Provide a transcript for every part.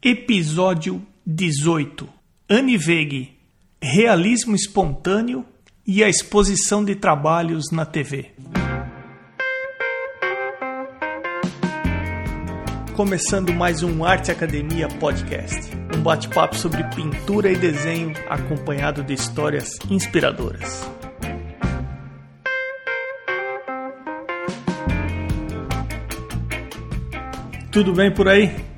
Episódio 18 Anne Veg Realismo espontâneo e a exposição de trabalhos na TV. Começando mais um Arte Academia Podcast, um bate-papo sobre pintura e desenho acompanhado de histórias inspiradoras. Tudo bem por aí?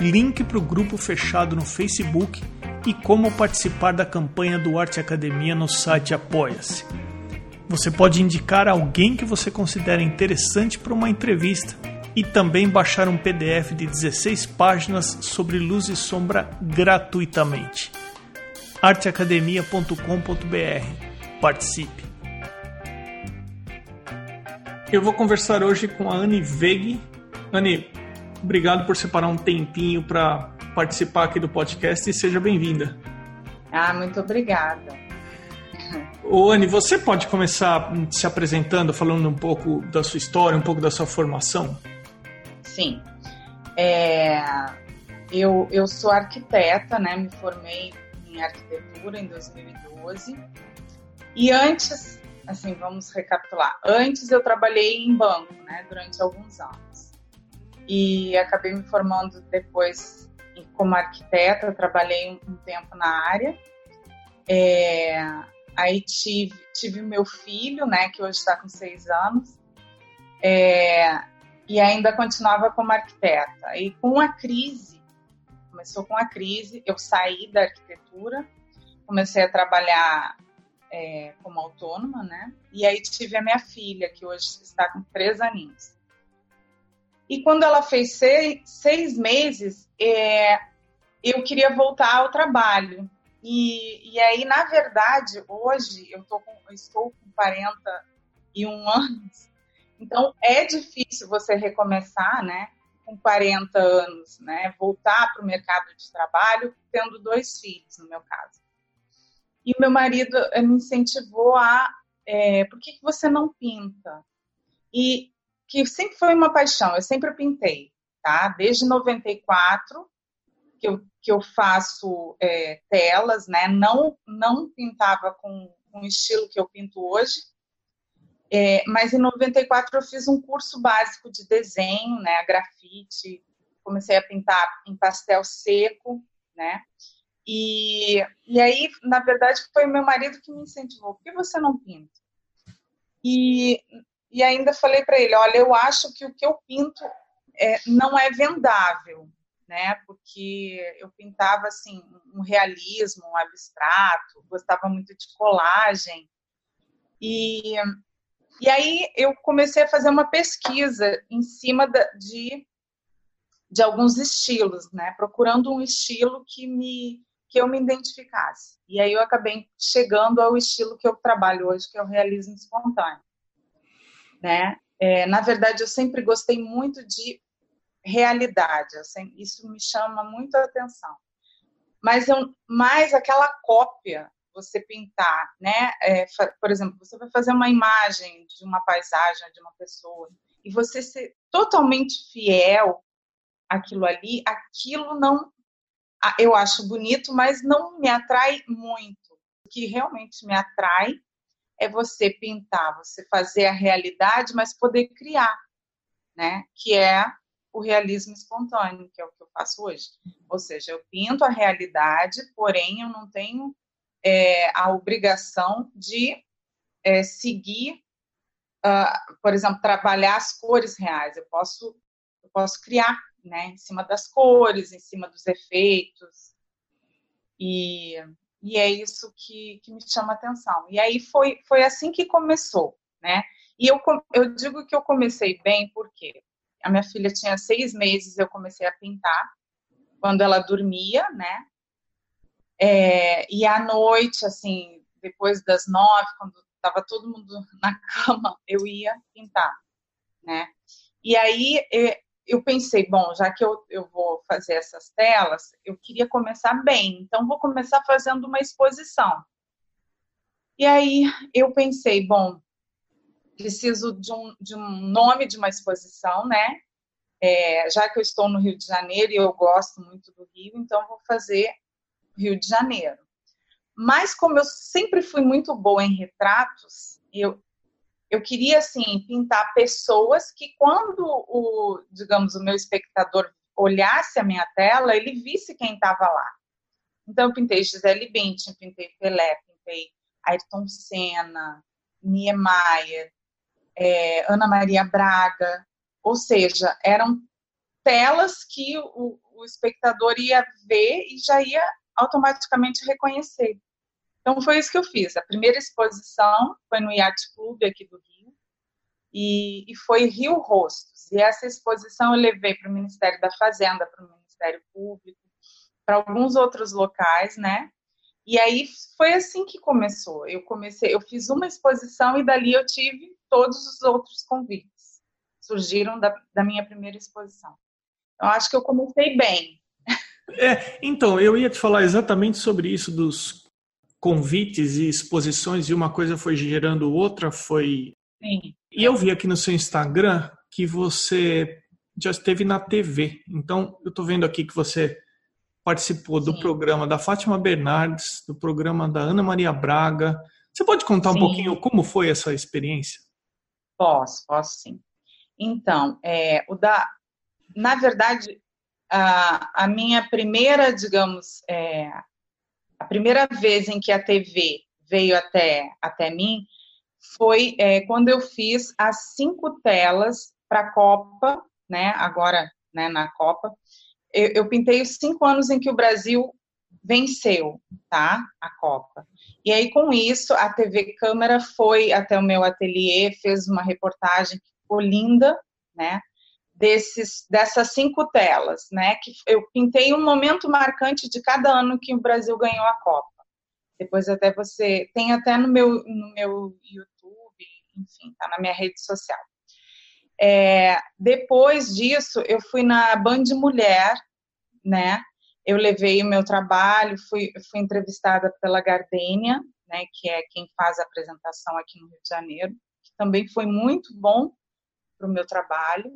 link para o grupo fechado no Facebook e como participar da campanha do Arte Academia no site Apoia-se. Você pode indicar alguém que você considera interessante para uma entrevista e também baixar um PDF de 16 páginas sobre luz e sombra gratuitamente. arteacademia.com.br. Participe! Eu vou conversar hoje com a Anne Veg. Anne, Obrigado por separar um tempinho para participar aqui do podcast e seja bem-vinda. Ah, muito obrigada. Ô, Anne, você pode começar se apresentando, falando um pouco da sua história, um pouco da sua formação? Sim. É, eu, eu sou arquiteta, né? Me formei em arquitetura em 2012. E antes, assim, vamos recapitular. Antes eu trabalhei em banco, né? Durante alguns anos e acabei me formando depois como arquiteta, trabalhei um tempo na área. É, aí tive, tive meu filho, né, que hoje está com seis anos, é, e ainda continuava como arquiteta. E com a crise, começou com a crise, eu saí da arquitetura, comecei a trabalhar é, como autônoma, né? E aí tive a minha filha, que hoje está com três aninhos. E quando ela fez seis, seis meses, é, eu queria voltar ao trabalho. E, e aí, na verdade, hoje eu, tô com, eu estou com 41 anos, então é difícil você recomeçar, né? Com 40 anos, né? Voltar para o mercado de trabalho tendo dois filhos, no meu caso. E o meu marido eh, me incentivou a. É, por que, que você não pinta? E que sempre foi uma paixão, eu sempre pintei, tá? Desde 94 que eu, que eu faço é, telas, né? Não, não pintava com o estilo que eu pinto hoje, é, mas em 94 eu fiz um curso básico de desenho, né? Grafite, comecei a pintar em pastel seco, né? E, e aí, na verdade, foi meu marido que me incentivou. Por que você não pinta? E e ainda falei para ele, olha, eu acho que o que eu pinto é, não é vendável, né? Porque eu pintava assim um realismo, um abstrato, gostava muito de colagem. E, e aí eu comecei a fazer uma pesquisa em cima de, de alguns estilos, né? Procurando um estilo que me que eu me identificasse. E aí eu acabei chegando ao estilo que eu trabalho hoje, que é o realismo espontâneo né? É, na verdade, eu sempre gostei muito de realidade, sempre, isso me chama muito a atenção. Mas eu, mais aquela cópia, você pintar, né? É, por exemplo, você vai fazer uma imagem de uma paisagem de uma pessoa e você ser totalmente fiel àquilo ali, aquilo não, eu acho bonito, mas não me atrai muito. O que realmente me atrai é você pintar, você fazer a realidade, mas poder criar, né? Que é o realismo espontâneo, que é o que eu faço hoje. Ou seja, eu pinto a realidade, porém eu não tenho é, a obrigação de é, seguir, uh, por exemplo, trabalhar as cores reais. Eu posso, eu posso criar, né? Em cima das cores, em cima dos efeitos. E e é isso que, que me chama atenção. E aí foi, foi assim que começou, né? E eu, eu digo que eu comecei bem porque a minha filha tinha seis meses, eu comecei a pintar quando ela dormia, né? É, e à noite, assim, depois das nove, quando estava todo mundo na cama, eu ia pintar, né? E aí eu pensei, bom, já que eu, eu vou fazer essas telas, eu queria começar bem, então vou começar fazendo uma exposição. E aí eu pensei, bom, preciso de um, de um nome de uma exposição, né? É, já que eu estou no Rio de Janeiro e eu gosto muito do Rio, então vou fazer Rio de Janeiro. Mas como eu sempre fui muito boa em retratos, eu, eu queria assim pintar pessoas que quando o, digamos, o meu espectador olhasse a minha tela, ele visse quem estava lá. Então eu pintei Gisele Bündchen, pintei Pelé, pintei Ayrton Senna, Niemeyer, é, Ana Maria Braga, ou seja, eram telas que o, o espectador ia ver e já ia automaticamente reconhecer. Então foi isso que eu fiz. A primeira exposição foi no Yacht Club aqui do Rio e, e foi Rio Rostos. E essa exposição eu levei para o Ministério da Fazenda, para o Ministério Público, para alguns outros locais, né? E aí foi assim que começou. Eu comecei, eu fiz uma exposição e dali eu tive todos os outros convites. Surgiram da, da minha primeira exposição. Então acho que eu comecei bem. É, então, eu ia te falar exatamente sobre isso dos convites e exposições e uma coisa foi gerando outra, foi Sim. E eu vi aqui no seu Instagram que você já esteve na TV. Então, eu estou vendo aqui que você participou do Sim. programa da Fátima Bernardes, do programa da Ana Maria Braga. Você pode contar sim. um pouquinho como foi essa experiência? Posso, posso sim. Então, é, o da, na verdade, a, a minha primeira, digamos, é, a primeira vez em que a TV veio até, até mim foi é, quando eu fiz as cinco telas para a Copa, né? Agora, né, na Copa, eu, eu pintei os cinco anos em que o Brasil venceu, tá? A Copa. E aí, com isso, a TV Câmara foi até o meu ateliê, fez uma reportagem que ficou linda, né? Desses, dessas cinco telas, né? Que eu pintei um momento marcante de cada ano que o Brasil ganhou a Copa. Depois até você tem até no meu no meu YouTube, enfim, tá na minha rede social. É, depois disso, eu fui na Band Mulher, né? Eu levei o meu trabalho, fui, fui entrevistada pela Gardênia, né? Que é quem faz a apresentação aqui no Rio de Janeiro, que também foi muito bom para o meu trabalho.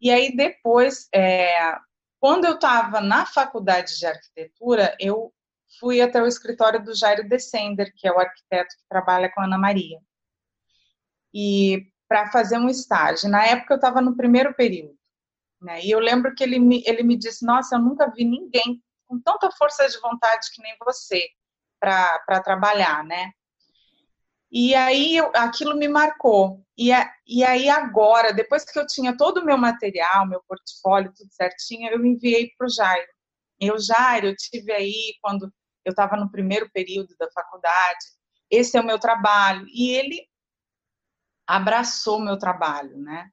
E aí depois, é, quando eu estava na faculdade de arquitetura, eu fui até o escritório do Jairo Descender, que é o arquiteto que trabalha com a Ana Maria. E para fazer um estágio. Na época eu estava no primeiro período. Né? E eu lembro que ele me, ele me disse: Nossa, eu nunca vi ninguém com tanta força de vontade que nem você para trabalhar, né? E aí eu, aquilo me marcou. E, a, e aí agora, depois que eu tinha todo o meu material, meu portfólio, tudo certinho, eu enviei para o Jairo. Eu, Jairo, eu tive aí quando eu estava no primeiro período da faculdade, esse é o meu trabalho. E ele abraçou meu trabalho, né?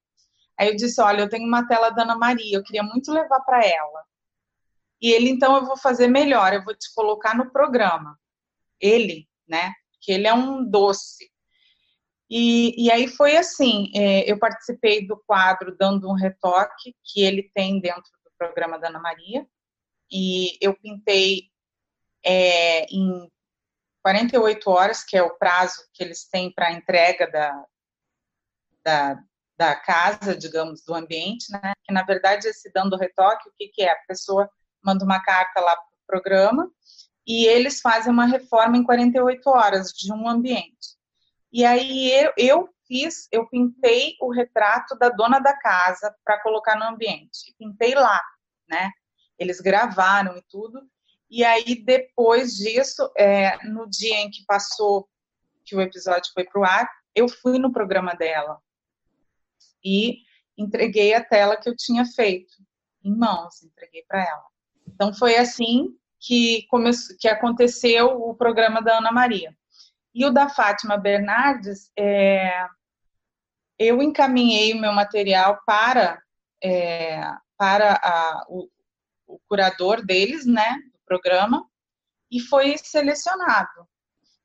Aí eu disse, olha, eu tenho uma tela da Ana Maria, eu queria muito levar para ela. E ele, então, eu vou fazer melhor, eu vou te colocar no programa. Ele, né? Que ele é um doce. E, e aí foi assim, é, eu participei do quadro Dando um Retoque, que ele tem dentro do programa da Ana Maria, e eu pintei é, em 48 horas, que é o prazo que eles têm para entrega da, da, da, casa, digamos, do ambiente, né? Que na verdade esse dando retoque, o que, que é? A pessoa manda uma carta lá para o programa e eles fazem uma reforma em 48 horas de um ambiente. E aí eu, eu fiz, eu pintei o retrato da dona da casa para colocar no ambiente. Pintei lá, né? Eles gravaram e tudo. E aí, depois disso, é, no dia em que passou, que o episódio foi para o ar, eu fui no programa dela e entreguei a tela que eu tinha feito em mãos, entreguei para ela. Então, foi assim que, começou, que aconteceu o programa da Ana Maria. E o da Fátima Bernardes, é, eu encaminhei o meu material para, é, para a, o, o curador deles, né, programa, e foi selecionado.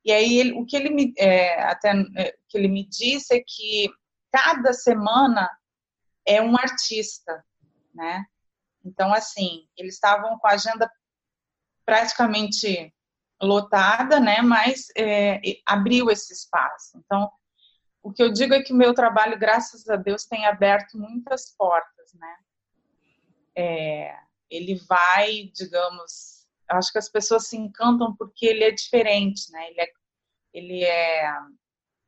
E aí ele, o que ele me é, até é, que ele me disse é que cada semana é um artista, né? Então assim eles estavam com a agenda praticamente lotada, né? Mas é, abriu esse espaço. Então o que eu digo é que o meu trabalho, graças a Deus, tem aberto muitas portas, né? É, ele vai, digamos, acho que as pessoas se encantam porque ele é diferente, né? Ele é, ele é,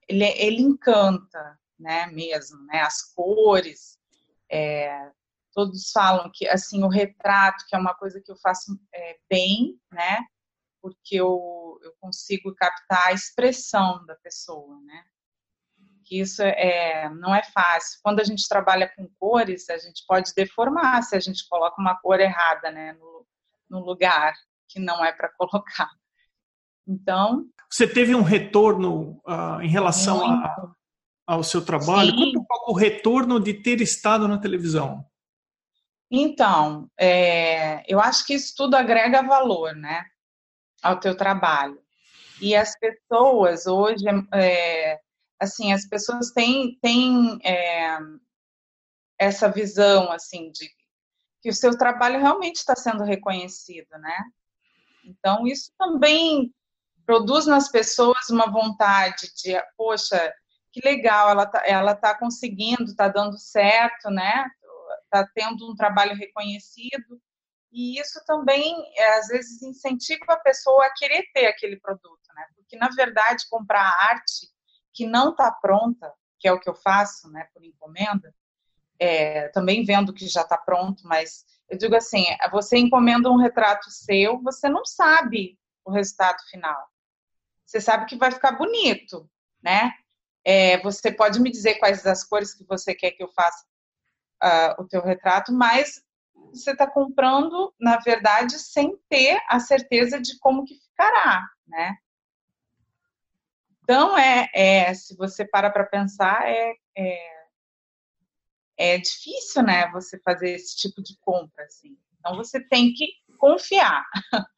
ele, é, ele encanta, né? Mesmo, né? As cores, é, todos falam que, assim, o retrato, que é uma coisa que eu faço é, bem, né? Porque eu, eu consigo captar a expressão da pessoa, né? que isso é, não é fácil. Quando a gente trabalha com cores, a gente pode deformar se a gente coloca uma cor errada né, no, no lugar que não é para colocar. Então. Você teve um retorno uh, em relação a, ao seu trabalho? Sim. Quanto o retorno de ter estado na televisão? Então, é, eu acho que isso tudo agrega valor, né, ao teu trabalho. E as pessoas hoje, é, assim, as pessoas têm, têm é, essa visão, assim, de que o seu trabalho realmente está sendo reconhecido, né? Então, isso também produz nas pessoas uma vontade de, poxa, que legal, ela tá, ela tá conseguindo, tá dando certo, né? Tá tendo um trabalho reconhecido. E isso também, é, às vezes, incentiva a pessoa a querer ter aquele produto, né? Porque, na verdade, comprar arte que não está pronta, que é o que eu faço, né, por encomenda, é, também vendo que já está pronto, mas eu digo assim, você encomenda um retrato seu, você não sabe o resultado final. Você sabe que vai ficar bonito, né? É, você pode me dizer quais as cores que você quer que eu faça uh, o teu retrato, mas você está comprando, na verdade, sem ter a certeza de como que ficará, né? Então, é, é se você para para pensar, é, é, é, difícil, né, você fazer esse tipo de compra, assim. Então, você tem que confiar,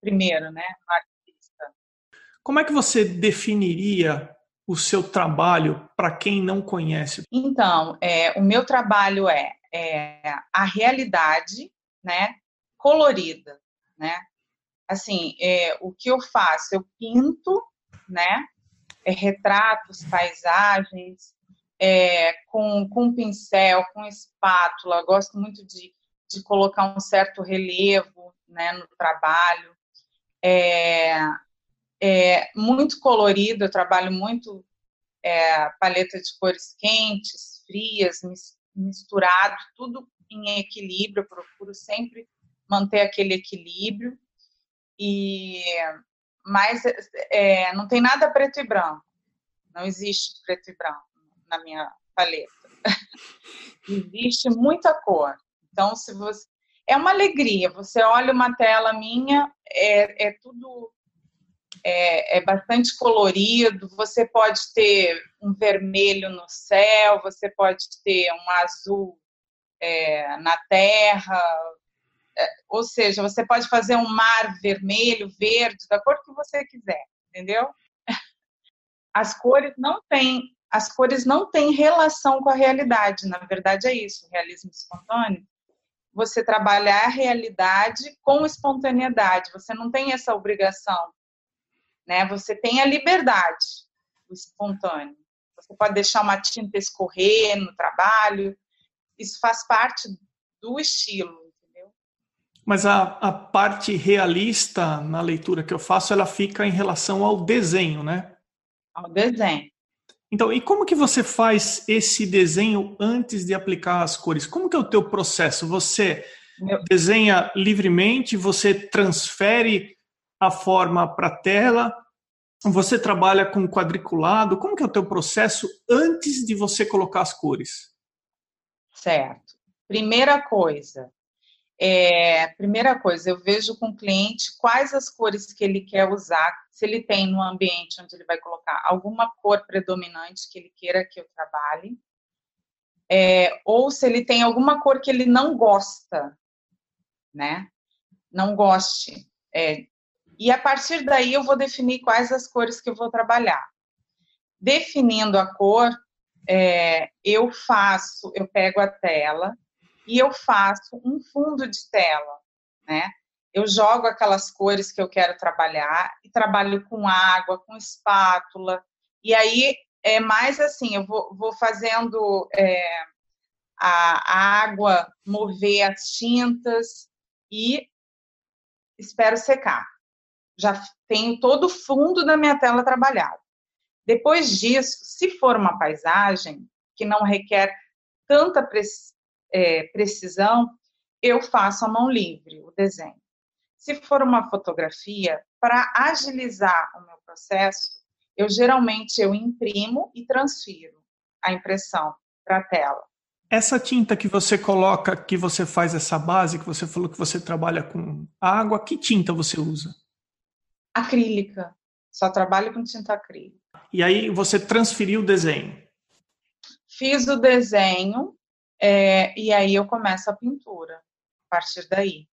primeiro, né, artista. Como é que você definiria o seu trabalho para quem não conhece? Então, é, o meu trabalho é, é a realidade, né, colorida, né? Assim, é, o que eu faço? Eu pinto né? É, retratos, paisagens, é, com, com pincel, com espátula. Gosto muito de, de colocar um certo relevo né, no trabalho. É, muito colorido, eu trabalho muito é, paleta de cores quentes, frias, misturado, tudo em equilíbrio, eu procuro sempre manter aquele equilíbrio. E mas é, não tem nada preto e branco. Não existe preto e branco na minha paleta. existe muita cor. Então, se você é uma alegria. Você olha uma tela minha, é, é tudo é, é, bastante colorido. Você pode ter um vermelho no céu, você pode ter um azul é, na terra, é, ou seja, você pode fazer um mar vermelho, verde, da cor que você quiser, entendeu? As cores não têm, as cores não têm relação com a realidade. Na verdade é isso, o realismo espontâneo. Você trabalhar a realidade com espontaneidade. Você não tem essa obrigação, né? Você tem a liberdade, o espontâneo. Você pode deixar uma tinta escorrer no trabalho. Isso faz parte do estilo mas a, a parte realista na leitura que eu faço, ela fica em relação ao desenho, né? Ao desenho. Então, e como que você faz esse desenho antes de aplicar as cores? Como que é o teu processo? Você desenha livremente, você transfere a forma para tela, você trabalha com quadriculado, como que é o teu processo antes de você colocar as cores? Certo. Primeira coisa, é, primeira coisa, eu vejo com o cliente quais as cores que ele quer usar, se ele tem no ambiente onde ele vai colocar alguma cor predominante que ele queira que eu trabalhe, é, ou se ele tem alguma cor que ele não gosta, né? Não goste é, E a partir daí eu vou definir quais as cores que eu vou trabalhar. Definindo a cor, é, eu faço, eu pego a tela e eu faço um fundo de tela, né? Eu jogo aquelas cores que eu quero trabalhar e trabalho com água, com espátula. E aí é mais assim, eu vou, vou fazendo é, a, a água mover as tintas e espero secar. Já tenho todo o fundo da minha tela trabalhado. Depois disso, se for uma paisagem que não requer tanta é, precisão, eu faço a mão livre o desenho. Se for uma fotografia, para agilizar o meu processo, eu geralmente eu imprimo e transfiro a impressão para a tela. Essa tinta que você coloca, que você faz essa base, que você falou que você trabalha com água, que tinta você usa? Acrílica. Só trabalho com tinta acrílica. E aí você transferiu o desenho? Fiz o desenho é, e aí eu começo a pintura a partir daí,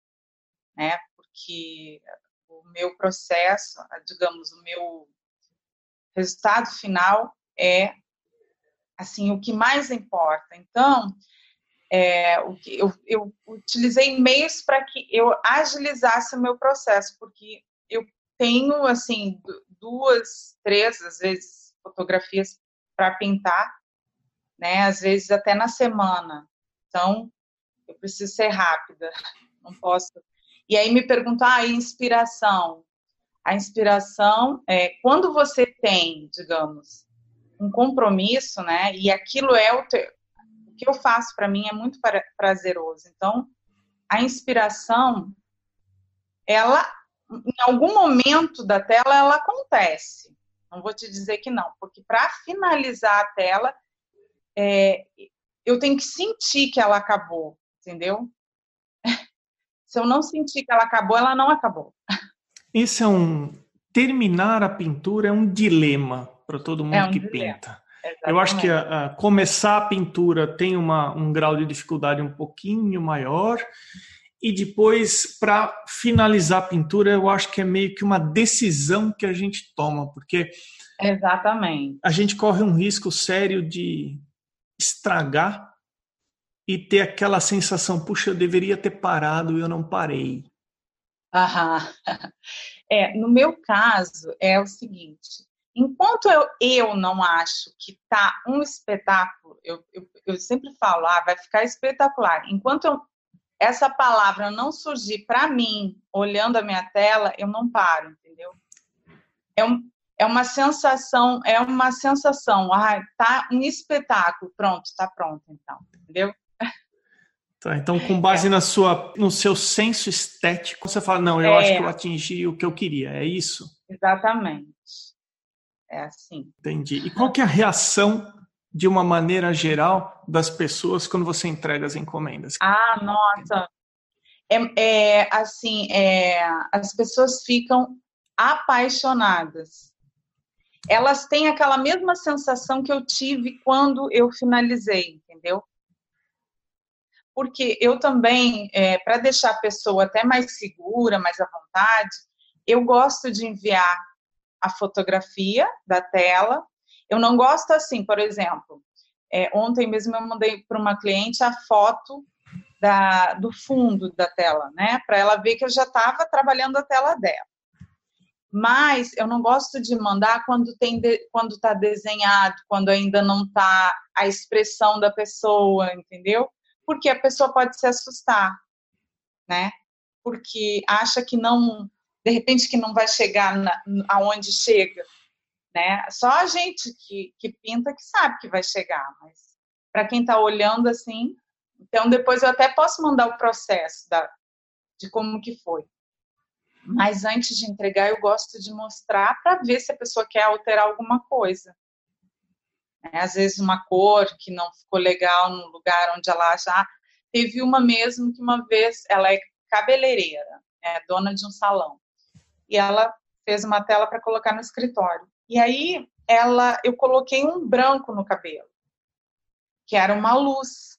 né? Porque o meu processo, digamos, o meu resultado final é assim o que mais importa. Então, é, o que eu, eu utilizei meios para que eu agilizasse o meu processo, porque tenho assim duas, três, às vezes, fotografias para pintar, né? Às vezes até na semana. Então, eu preciso ser rápida, não posso. E aí me perguntar ah, inspiração. A inspiração é quando você tem, digamos, um compromisso, né? E aquilo é o, teu, o que eu faço para mim é muito prazeroso. Então, a inspiração, ela em algum momento da tela ela acontece. Não vou te dizer que não, porque para finalizar a tela, é, eu tenho que sentir que ela acabou, entendeu? Se eu não sentir que ela acabou, ela não acabou. Esse é um terminar a pintura é um dilema para todo mundo é um que dilema. pinta. Exatamente. Eu acho que a, a começar a pintura tem uma, um grau de dificuldade um pouquinho maior e depois, para finalizar a pintura, eu acho que é meio que uma decisão que a gente toma, porque Exatamente. a gente corre um risco sério de estragar e ter aquela sensação, puxa, eu deveria ter parado e eu não parei. Aham. É, no meu caso, é o seguinte: enquanto eu, eu não acho que tá um espetáculo, eu, eu, eu sempre falo, ah, vai ficar espetacular. Enquanto eu essa palavra não surgir para mim, olhando a minha tela, eu não paro, entendeu? É, um, é uma sensação, é uma sensação, ah, tá um espetáculo, pronto, tá pronto, então, entendeu? Tá, então, com base é. na sua, no seu senso estético, você fala, não, eu é. acho que eu atingi o que eu queria, é isso? Exatamente. É assim. Entendi. E qual que é a reação de uma maneira geral, das pessoas quando você entrega as encomendas? Ah, nossa! É, é assim, é, as pessoas ficam apaixonadas. Elas têm aquela mesma sensação que eu tive quando eu finalizei, entendeu? Porque eu também, é, para deixar a pessoa até mais segura, mais à vontade, eu gosto de enviar a fotografia da tela eu não gosto assim, por exemplo, é, ontem mesmo eu mandei para uma cliente a foto da, do fundo da tela, né? Para ela ver que eu já estava trabalhando a tela dela. Mas eu não gosto de mandar quando tem de, quando está desenhado, quando ainda não está a expressão da pessoa, entendeu? Porque a pessoa pode se assustar, né? Porque acha que não, de repente que não vai chegar na, aonde chega né? Só a gente que, que pinta que sabe que vai chegar, mas para quem está olhando assim, então depois eu até posso mandar o processo da, de como que foi. Mas antes de entregar, eu gosto de mostrar para ver se a pessoa quer alterar alguma coisa. É, às vezes uma cor que não ficou legal no lugar onde ela já teve uma mesmo que uma vez ela é cabeleireira, é dona de um salão e ela fez uma tela para colocar no escritório. E aí ela, eu coloquei um branco no cabelo, que era uma luz.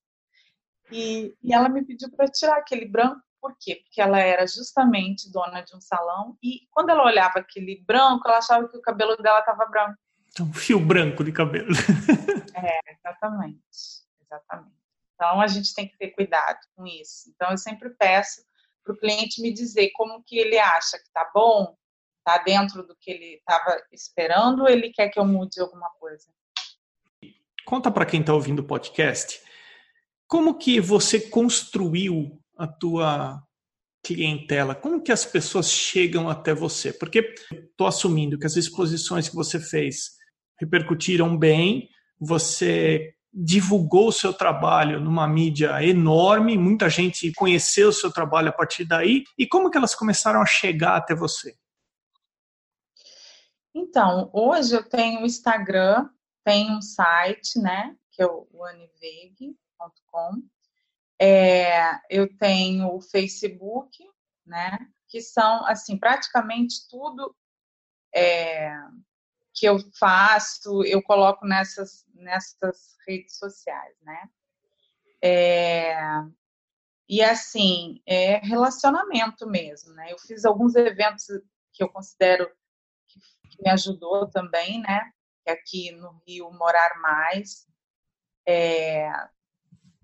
E, e ela me pediu para tirar aquele branco Por quê? Porque ela era justamente dona de um salão e quando ela olhava aquele branco, ela achava que o cabelo dela estava branco. Um fio branco de cabelo. é, exatamente. Exatamente. Então a gente tem que ter cuidado com isso. Então eu sempre peço para o cliente me dizer como que ele acha que está bom, está dentro do que ele estava esperando, ou ele quer que eu mude alguma coisa. Conta para quem está ouvindo o podcast, como que você construiu a tua clientela? Como que as pessoas chegam até você? Porque estou assumindo que as exposições que você fez repercutiram bem, você divulgou o seu trabalho numa mídia enorme, muita gente conheceu o seu trabalho a partir daí. E como que elas começaram a chegar até você? Então, hoje eu tenho o Instagram, tenho um site, né, que é o aniveg.com. É, eu tenho o Facebook, né, que são, assim, praticamente tudo é, que eu faço, eu coloco nessas, nessas redes sociais, né? É, e assim, é relacionamento mesmo, né? Eu fiz alguns eventos que eu considero que, que me ajudou também, né? Aqui no Rio Morar Mais. É,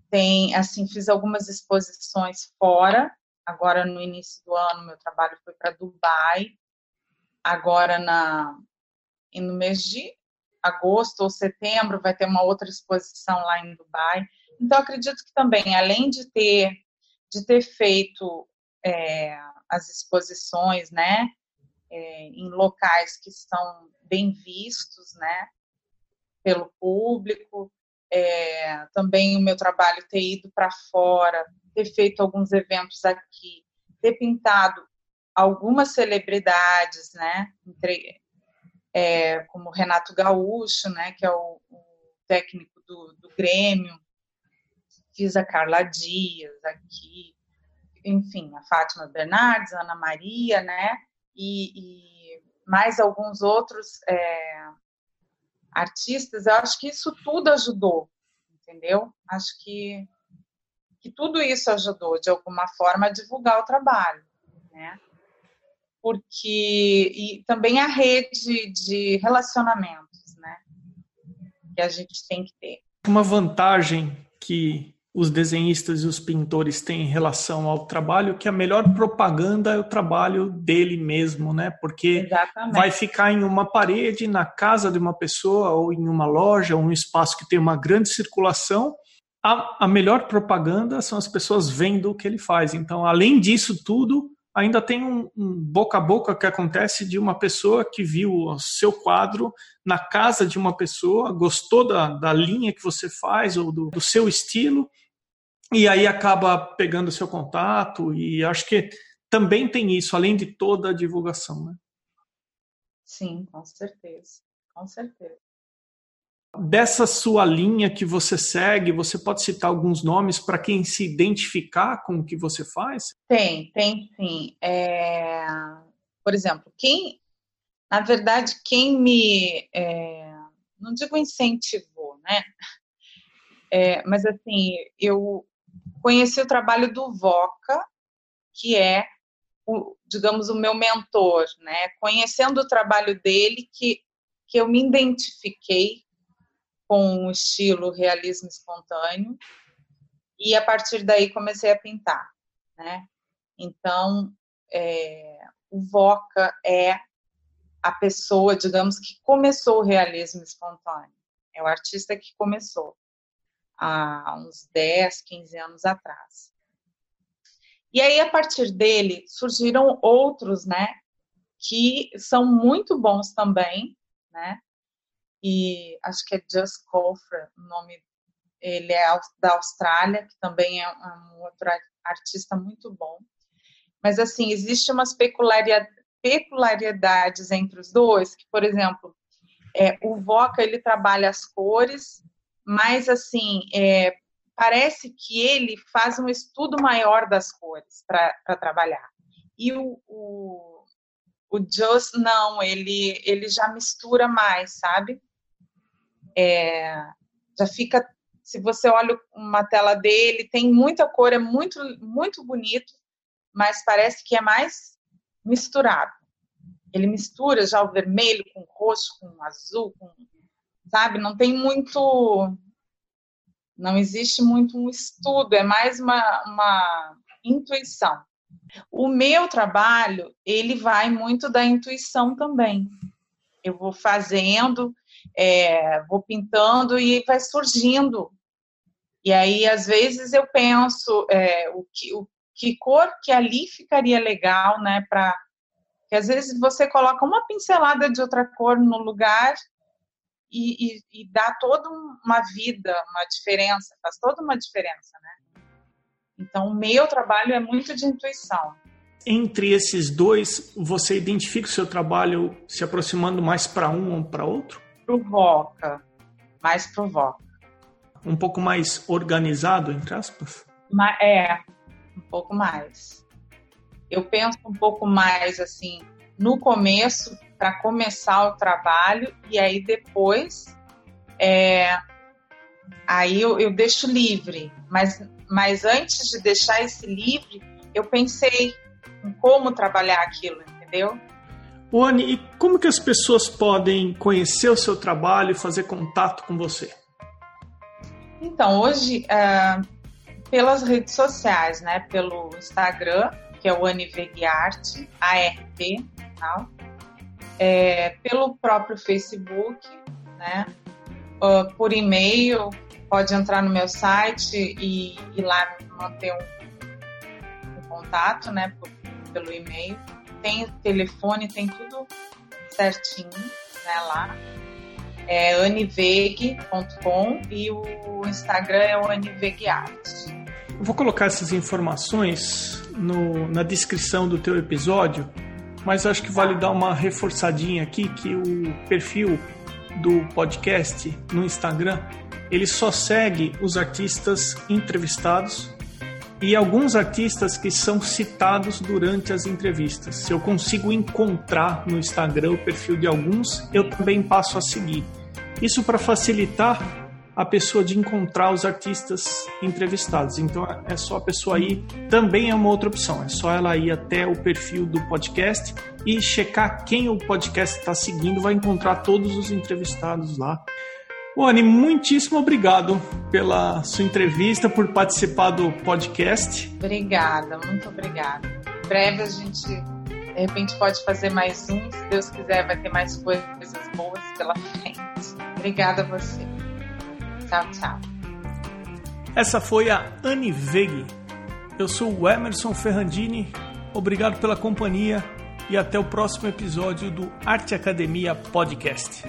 tem, assim, fiz algumas exposições fora. Agora, no início do ano, meu trabalho foi para Dubai. Agora, na, no mês de agosto ou setembro vai ter uma outra exposição lá em Dubai. Então acredito que também, além de ter de ter feito é, as exposições, né, é, em locais que são bem vistos, né, pelo público, é, também o meu trabalho ter ido para fora, ter feito alguns eventos aqui, ter pintado algumas celebridades, né, entre, é, como Renato Gaúcho, né, que é o, o técnico do, do, Grêmio, fiz a Carla Dias aqui, enfim, a Fátima Bernardes, a Ana Maria, né, e, e mais alguns outros é, artistas, eu acho que isso tudo ajudou, entendeu? Acho que, que tudo isso ajudou, de alguma forma, a divulgar o trabalho, né? porque e também a rede de relacionamentos, né, que a gente tem que ter. Uma vantagem que os desenhistas e os pintores têm em relação ao trabalho que a melhor propaganda é o trabalho dele mesmo, né? Porque Exatamente. vai ficar em uma parede, na casa de uma pessoa ou em uma loja, um espaço que tem uma grande circulação. A, a melhor propaganda são as pessoas vendo o que ele faz. Então, além disso tudo, ainda tem um, um, boca a boca que acontece de uma pessoa que viu o seu quadro na casa de uma pessoa, gostou da, da linha que você faz ou do, do seu estilo, e aí acaba pegando o seu contato, e acho que também tem isso, além de toda a divulgação, né? Sim, com certeza, com certeza. Dessa sua linha que você segue, você pode citar alguns nomes para quem se identificar com o que você faz? Tem, tem sim. É... Por exemplo, quem, na verdade, quem me, é... não digo incentivou, né? É, mas assim, eu conheci o trabalho do Voca, que é, o, digamos, o meu mentor, né? Conhecendo o trabalho dele, que, que eu me identifiquei com o estilo realismo espontâneo e a partir daí comecei a pintar, né? Então, é, o Voca é a pessoa, digamos, que começou o realismo espontâneo. É o artista que começou há uns 10, 15 anos atrás. E aí, a partir dele, surgiram outros, né, que são muito bons também, né, e acho que é Just Coffre, o nome ele é da Austrália, que também é um outro artista muito bom. Mas assim, existe umas peculiaridades entre os dois, que por exemplo, é, o Voca ele trabalha as cores, mas assim, é, parece que ele faz um estudo maior das cores para trabalhar. E o, o, o Just não, ele, ele já mistura mais, sabe? É, já fica, se você olha uma tela dele, tem muita cor, é muito, muito bonito, mas parece que é mais misturado. Ele mistura já o vermelho com o roxo, com o azul, com, sabe? Não tem muito. Não existe muito um estudo, é mais uma, uma intuição. O meu trabalho, ele vai muito da intuição também. Eu vou fazendo, é, vou pintando e vai surgindo. E aí, às vezes, eu penso é, o, que, o que cor que ali ficaria legal, né? Para que às vezes você coloca uma pincelada de outra cor no lugar e, e, e, dá toda uma vida, uma diferença, faz toda uma diferença, né? Então, o meu trabalho é muito de intuição. Entre esses dois, você identifica o seu trabalho se aproximando mais para um ou para outro? Provoca, mais provoca. Um pouco mais organizado, entre aspas? É, um pouco mais. Eu penso um pouco mais assim, no começo, para começar o trabalho, e aí depois, é, aí eu, eu deixo livre. Mas, mas antes de deixar esse livre, eu pensei em como trabalhar aquilo, entendeu? Oni, e como que as pessoas podem conhecer o seu trabalho e fazer contato com você? Então, hoje, uh, pelas redes sociais, né? Pelo Instagram, que é o Aniveguiarte, ART, tal. É, pelo próprio Facebook, né? Uh, por e-mail, pode entrar no meu site e, lá manter um, um contato, né? Por, pelo e-mail. Tem telefone, tem tudo certinho, né? Lá. É aniveg.com e o Instagram é o aniveguiarte. Vou colocar essas informações no, na descrição do teu episódio, mas acho que vale dar uma reforçadinha aqui que o perfil do podcast no Instagram ele só segue os artistas entrevistados e alguns artistas que são citados durante as entrevistas. Se eu consigo encontrar no Instagram o perfil de alguns, eu também passo a seguir. Isso para facilitar a pessoa de encontrar os artistas entrevistados. Então é só a pessoa ir, também é uma outra opção, é só ela ir até o perfil do podcast e checar quem o podcast está seguindo, vai encontrar todos os entrevistados lá. Oni, muitíssimo obrigado pela sua entrevista, por participar do podcast. Obrigada, muito obrigada. Em breve a gente, de repente, pode fazer mais um. Se Deus quiser, vai ter mais coisas boas pela frente. Obrigada a você. Tchau, tchau. Essa foi a Anne Veg. Eu sou o Emerson Ferrandini. Obrigado pela companhia e até o próximo episódio do Arte Academia Podcast.